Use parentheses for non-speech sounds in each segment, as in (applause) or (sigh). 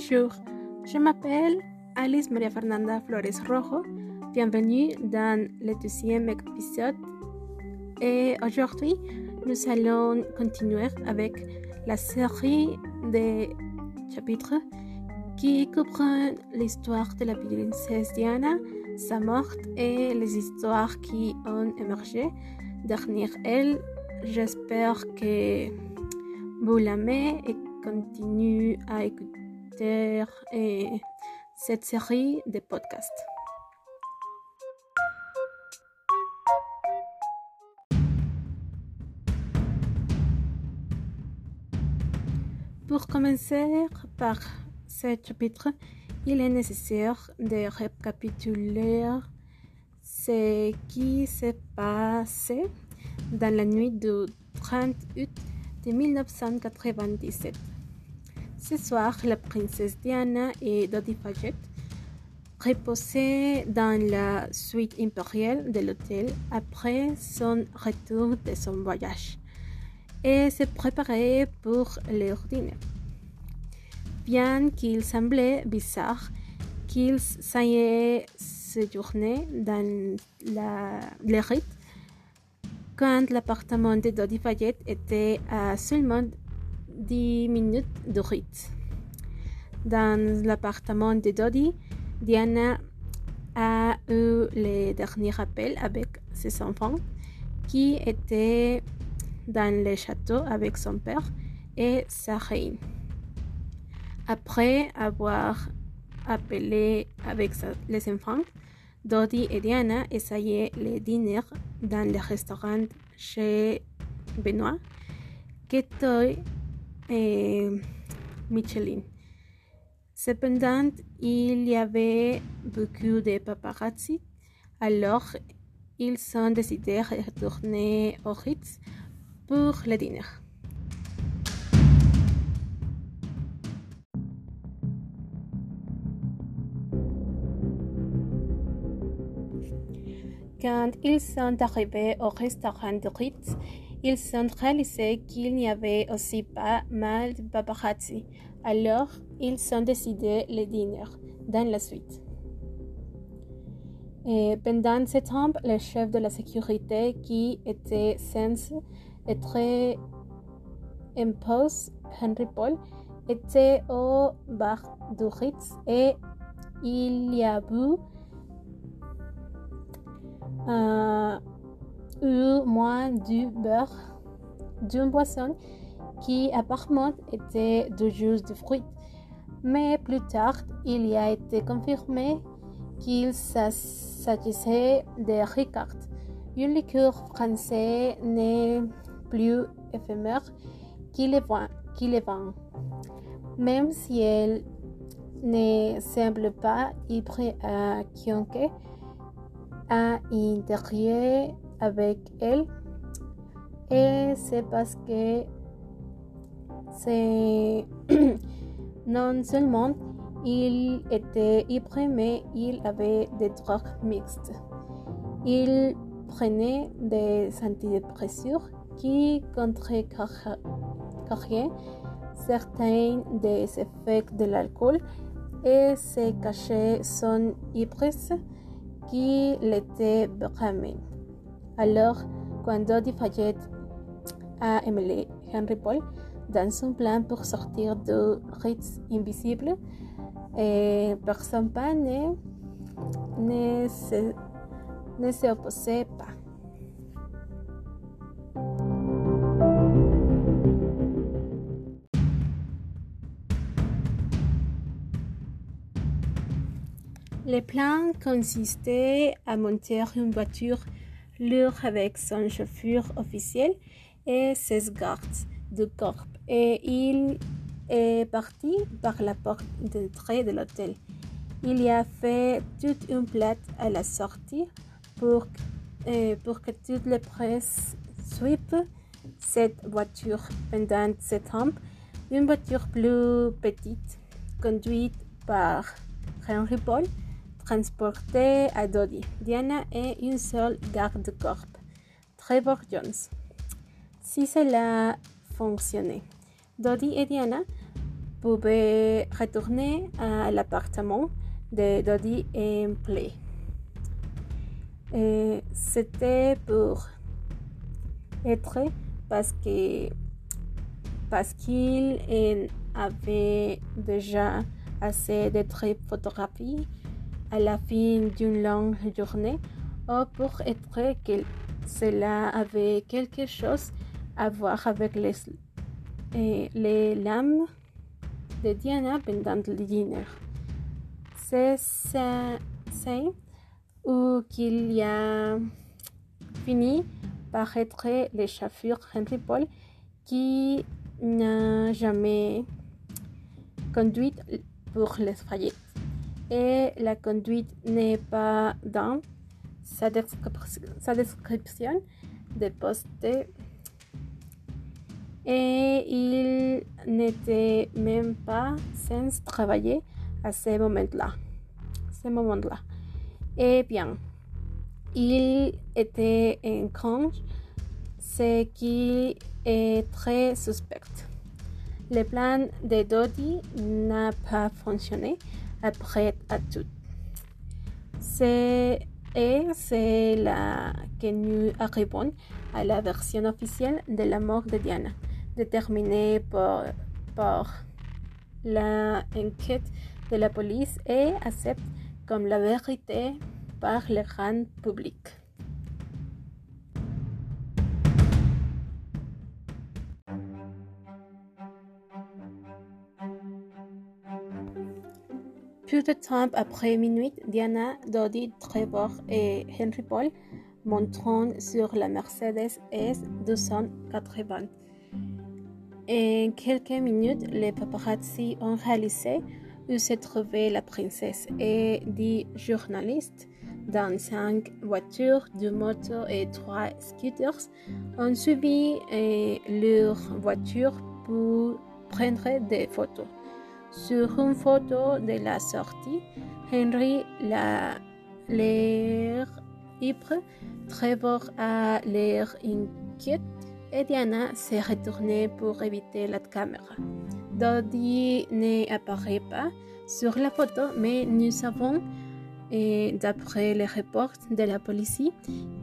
Bonjour, je m'appelle Alice Maria Fernanda Flores Rojo. Bienvenue dans le deuxième épisode. Et aujourd'hui, nous allons continuer avec la série de chapitres qui couvrent l'histoire de la princesse Diana, sa mort et les histoires qui ont émergé derrière elle. J'espère que vous l'aimez et continuez à écouter cette série de podcasts. Pour commencer par ce chapitre, il est nécessaire de récapituler ce qui s'est passé dans la nuit du 30 août de 1997. Ce soir, la princesse Diana et Dodi Fayette reposaient dans la suite impériale de l'hôtel après son retour de son voyage et se préparaient pour leur dîner. Bien qu'il semblait bizarre qu'ils aient séjourné dans la, les quand l'appartement de Dodi Fayette était à seulement 10 minutes de rite. Dans l'appartement de Dodi, Diana a eu le dernier appel avec ses enfants qui étaient dans le château avec son père et sa reine. Après avoir appelé avec les enfants, Dodi et Diana essayaient le dîner dans le restaurant chez Benoît, et Michelin. Cependant, il y avait beaucoup de paparazzi, alors ils ont décidé de retourner au Ritz pour le dîner. Quand ils sont arrivés au restaurant de Ritz, ils ont réalisé qu'il n'y avait aussi pas mal de paparazzi. Alors, ils ont décidé le dîner dans la suite. Et pendant ce temps, le chef de la sécurité qui était censé être imposé, Henry Paul, était au bar du Ritz et il y a euh, eu moins du beurre d'une boisson qui apparemment était du jus de fruits. Mais plus tard, il y a été confirmé qu'il s'agissait de Ricard, une liqueur française n'est plus éphémère qui les vend, qui les vend. Même si elle ne semble pas hybride à Kionke, à intérieur avec elle et c'est parce que (clears throat) non seulement il était hybride mais il avait des drogues mixtes. Il prenait des antidépresseurs qui contrecarraient certains des effets de l'alcool et se cachait son ivresse qui l'était vraiment. Alors, quand Dodi Fayette a aimé Henry Paul dans son plan pour sortir du Ritz invisible, et personne pas ne, ne, se, ne se pas. Le plan consistait à monter une voiture lourde avec son chauffeur officiel et ses gardes du corps et il est parti par la porte d'entrée de l'hôtel. Il y a fait toute une plate à la sortie pour, euh, que toute la presse suive cette voiture pendant ce temps. Une voiture plus petite conduite par Henry Paul transporté à Dodi, Diana et une seule garde-corps, Trevor Jones. Si cela fonctionnait, Dodi et Diana pouvait retourner à l'appartement de Dodi en Play. C'était pour être parce que parce qu'il avait déjà assez de photographies à la fin d'une longue journée ou pour être que cela avait quelque chose à voir avec les, les lames de Diana pendant le dîner. C'est ça, où qu'il y a fini par être l'échaffure Henry Paul qui n'a jamais conduit pour les faillites et la conduite n'est pas dans sa, description de poste et il n'était même pas sans travailler à ce moment-là. Ce moment-là. Eh bien, il était en congé, ce qui est très suspect. Le plan de Dodi n'a pas fonctionné après à tout. C'est et c'est là que nous arrivons à la version officielle de la mort de Diana, déterminée par, par l'enquête de la police et acceptée comme la vérité par le grand public. Peu de temps après minuit, Diana, Dodi, Trevor et Henry Paul monteront sur la Mercedes S280. En quelques minutes, les paparazzi ont réalisé où se trouvait la princesse et des journalistes dans cinq voitures, deux motos et trois scooters ont suivi euh, leur voiture pour prendre des photos. Sur une photo de la sortie, Henry a l'air ivre, Trevor a l'air inquiet et Diana s'est retournée pour éviter la caméra. Dodie n'apparaît pas sur la photo, mais nous savons, d'après les reports de la police,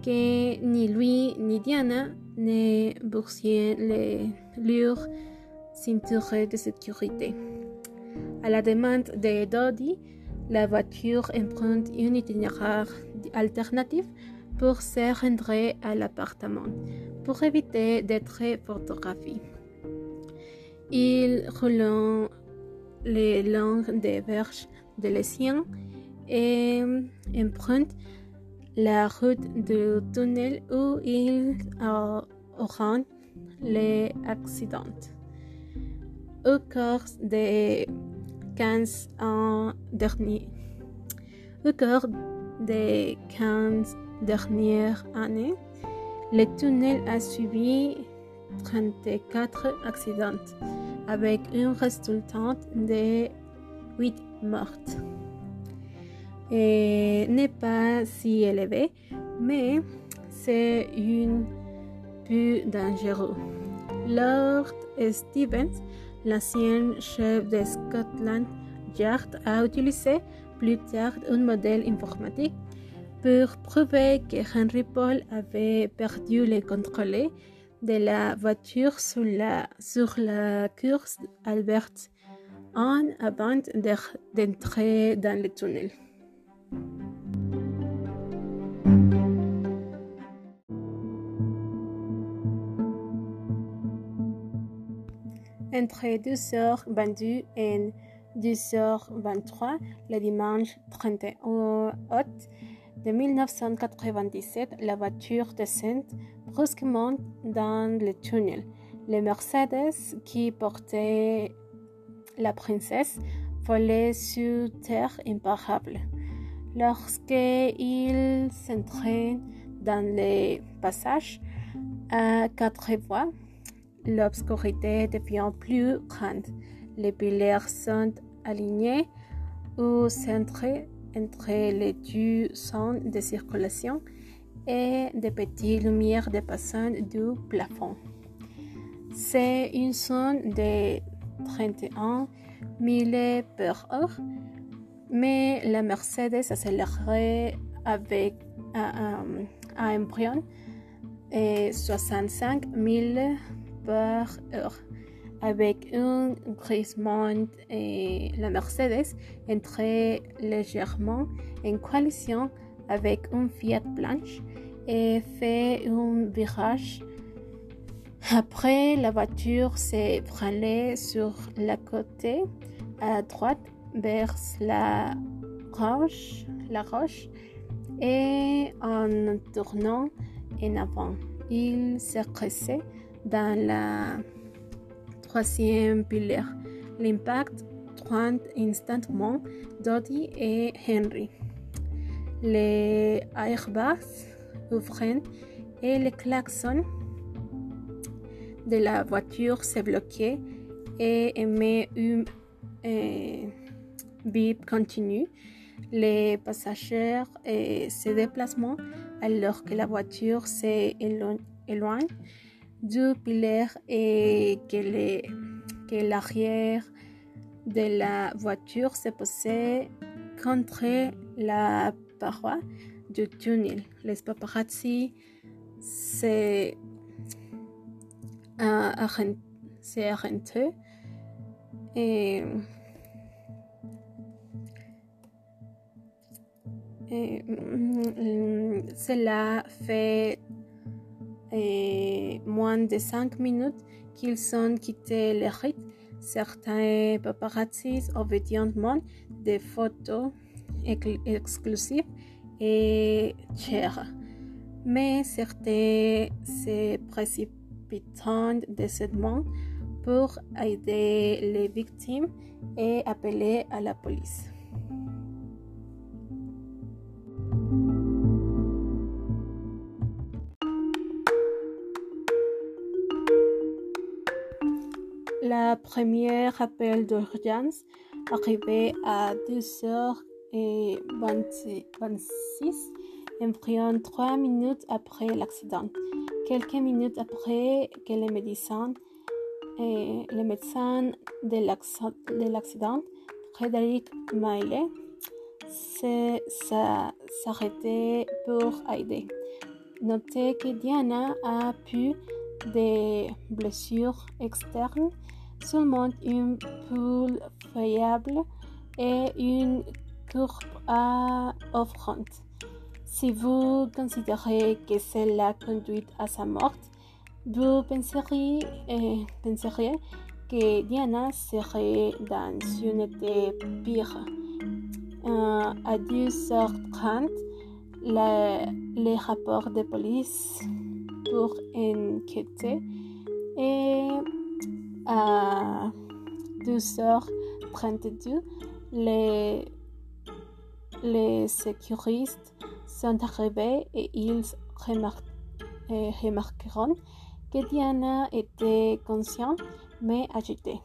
que ni lui ni Diana ne boursier les, leur ceinture de sécurité. À la demande de Dodi, la voiture emprunte une itinéraire alternative pour se rendre à l'appartement, pour éviter d'être photographié. Ils roulent les longues des verges de l'océan et empruntent la route du tunnel où ils auront les accidents. Au cours des 15 ans derniers, au cours des 15 dernières années, le tunnel a subi 34 accidents avec une résultante de 8 mortes. Et n'est pas si élevé, mais c'est une peu dangereux. Lord Stevens, l'ancien chef de Scotland Yard, a utilisé plus tard un modèle informatique pour prouver que Henry Paul avait perdu le contrôle de la voiture sur la, sur course Albert en avant d'entrer dans le tunnel. Entre 2h22 et 2h23, le dimanche 31 août, de 1997, la voiture descend brusquement dans le tunnel. Le Mercedes qui portait la princesse volait sur terre imparable. Lorsqu'il s'entraîne dans les passages à quatre voies, l'obscurité devient plus grande. Les piliers sont alignés ou centrés entre les deux zones de circulation et des petites lumières dépassant du plafond. C'est une zone de 31 milles par heure, mais la Mercedes accélérait avec un, embryon et 65 000 Avec un glissement, et la Mercedes entrait légèrement en coalition avec une Fiat blanche et fait un virage. Après, la voiture s'est branlée sur la côté à droite vers la roche, la roche et en tournant en avant, il s'est dans la troisième pilière. L'impact 30 instantanément Dodie et Henry. Les airbags ouvrent et le klaxon de la voiture s'est bloqué et émet une bip continue. Les passagers euh, se déplacent alors que la voiture s'éloigne du pilaire et que l'arrière de la voiture se posait contre la paroi du tunnel. Les paparazzi s'est arrêté et, et mm, cela fait et moins de cinq minutes qu'ils ont quitté le rite. Certains paparazzi obédientement des photos exclusives et chères. Mais certains se précipitent décidément pour aider les victimes et appeler à la police. La première appel d'urgence arrivait à 2h26, environ 3 minutes après l'accident. Quelques minutes après que les médecins, et de l'accident, Frédéric Maillet, s'arrêtait pour aider. Notez que Diana a pu des blessures externes seulement une poule fiable et une courbe à offrande. Si vous considérez que c'est la conduite à sa mort, vous penseriez, euh, que Diana serait dans une état pire. Euh, à 10h30, les rapports de police pour enquêter et à 12h32, les, les sécuristes sont arrivés et ils remarqueront que Diana était consciente mais agitée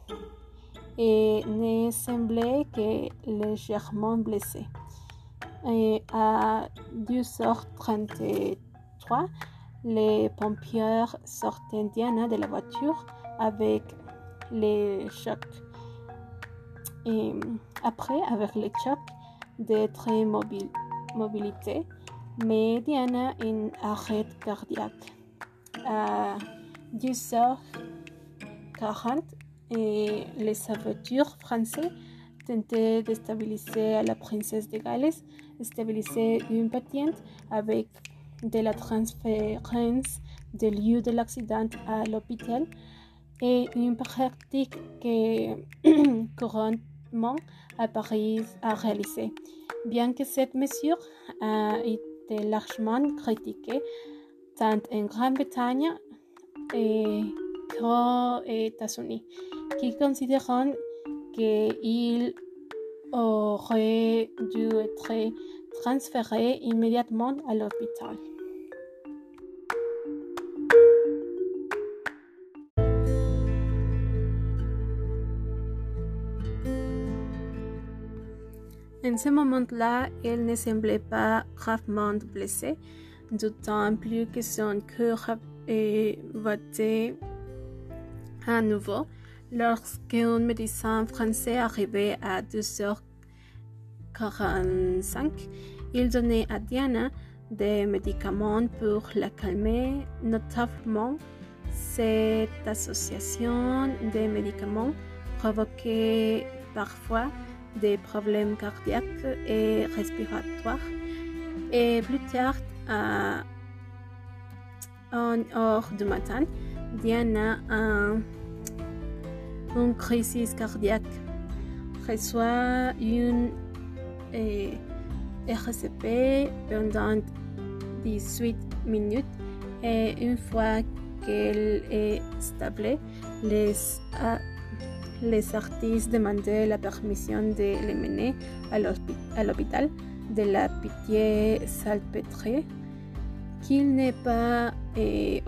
et ne semblait que légèrement blessée. Et à 12h33, les pompiers sortent Diana de la voiture avec les chocs. Et après, avec les chocs d'être mobile, mobilité, mais Diana en arrêt cardiaque. À 10h40, et les sauveteurs français tentaient de stabiliser la princesse de Galles, stabiliser une patiente avec de la transférence du lieu de l'accident à l'hôpital et une pratique que (clears throat) couramment à Paris a réalisée. Bien que cette mesure a été largement critiquée tant en Grande-Bretagne qu'aux États-Unis, qui considèrent qu'il aurait dû être transféré immédiatement à l'hôpital. En ce moment-là, elle ne semblait pas gravement blessée, d'autant plus que son cœur battu à nouveau. Lorsqu'un médecin français arrivait à 2h45, il donnait à Diana des médicaments pour la calmer, notamment cette association de médicaments provoquait parfois des problèmes cardiaques et respiratoires. Et plus tard, à une heure du matin, Diana a une crise cardiaque, reçoit une eh, RCP pendant 18 minutes et une fois qu'elle est stable, les, les artistes demandaient la permission de les mener à l'hôpital de la Pitié-Salpêtrière, qui n'est pas eh,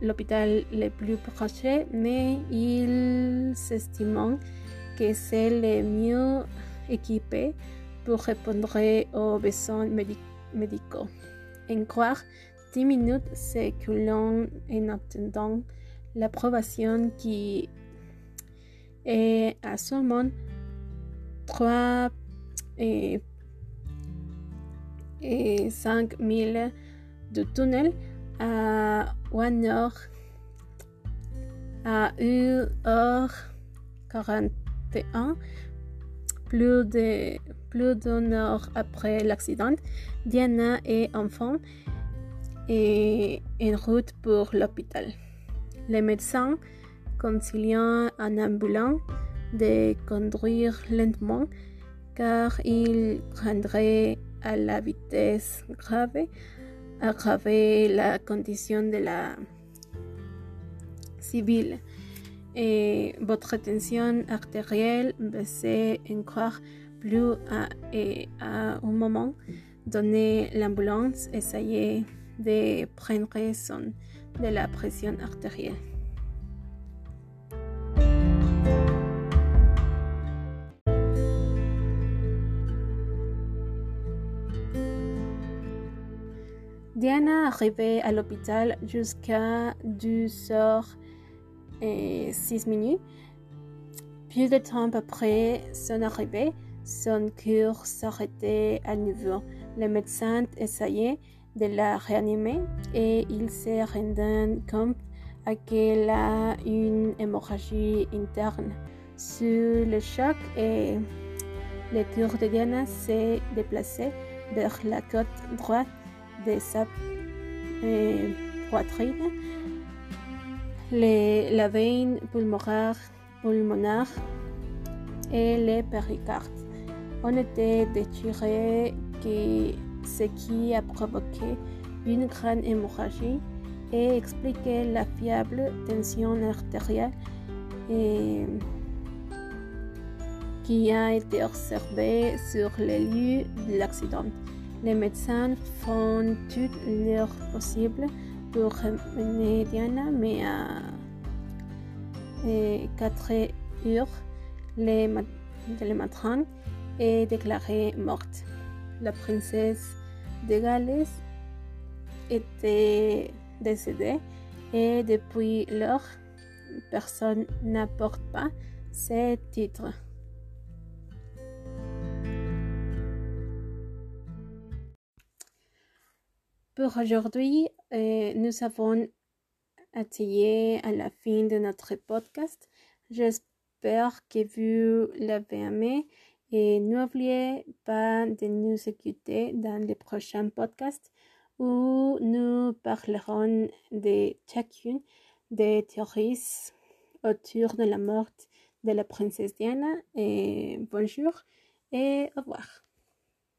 l'hôpital le plus proche, mais ils estiment que c'est le mieux équipé pour répondre aux besoins médicaux. En croire 10 minutes s'écoulent en attendant l'approbation qui est à seulement 3 et, et 5 000 de tunnels à 1 heure à 1 heure 41 plus de plus d'une heure après l'accident, Diana et enfant est en route pour l'hôpital. Les médecins concilient un ambulance de conduire lentement car il prendrait à la vitesse grave aggraver la condition de la civile et votre tension artérielle baissait encore plus à, et à un moment donné, l'ambulance essayait de prendre son de la pression artérielle. Diana arrivait à l'hôpital jusqu'à 2 heures et 6 minutes. Plus de temps après son arrivée, son cœur s'arrêtait à nouveau. Le médecin essayait de la réanimer et il s'est rendu compte qu'elle a une hémorragie interne. Sous le choc, et le cœur de Diana s'est déplacé vers la côte droite de sa euh, poitrine. la veine pulmonaire, pulmonaire et le péricarde on était déchiré que ce qui a provoqué une grande hémorragie et expliqué la fiable tension artérielle qui a été observée sur le lieu de l'accident. Les médecins font tout leur possible pour mener Diana, mais à 4 heures le matin, est déclarée morte. La princesse de Galles était décédée et depuis lors, personne n'apporte pas ce titre. Pour aujourd'hui, euh, nous avons atteint à la fin de notre podcast. J'espère que vous l'avez aimé et n'oubliez pas de nous écouter dans les prochains podcasts où nous parlerons de chacune des théories autour de la mort de la princesse Diana. Bonjour et au revoir.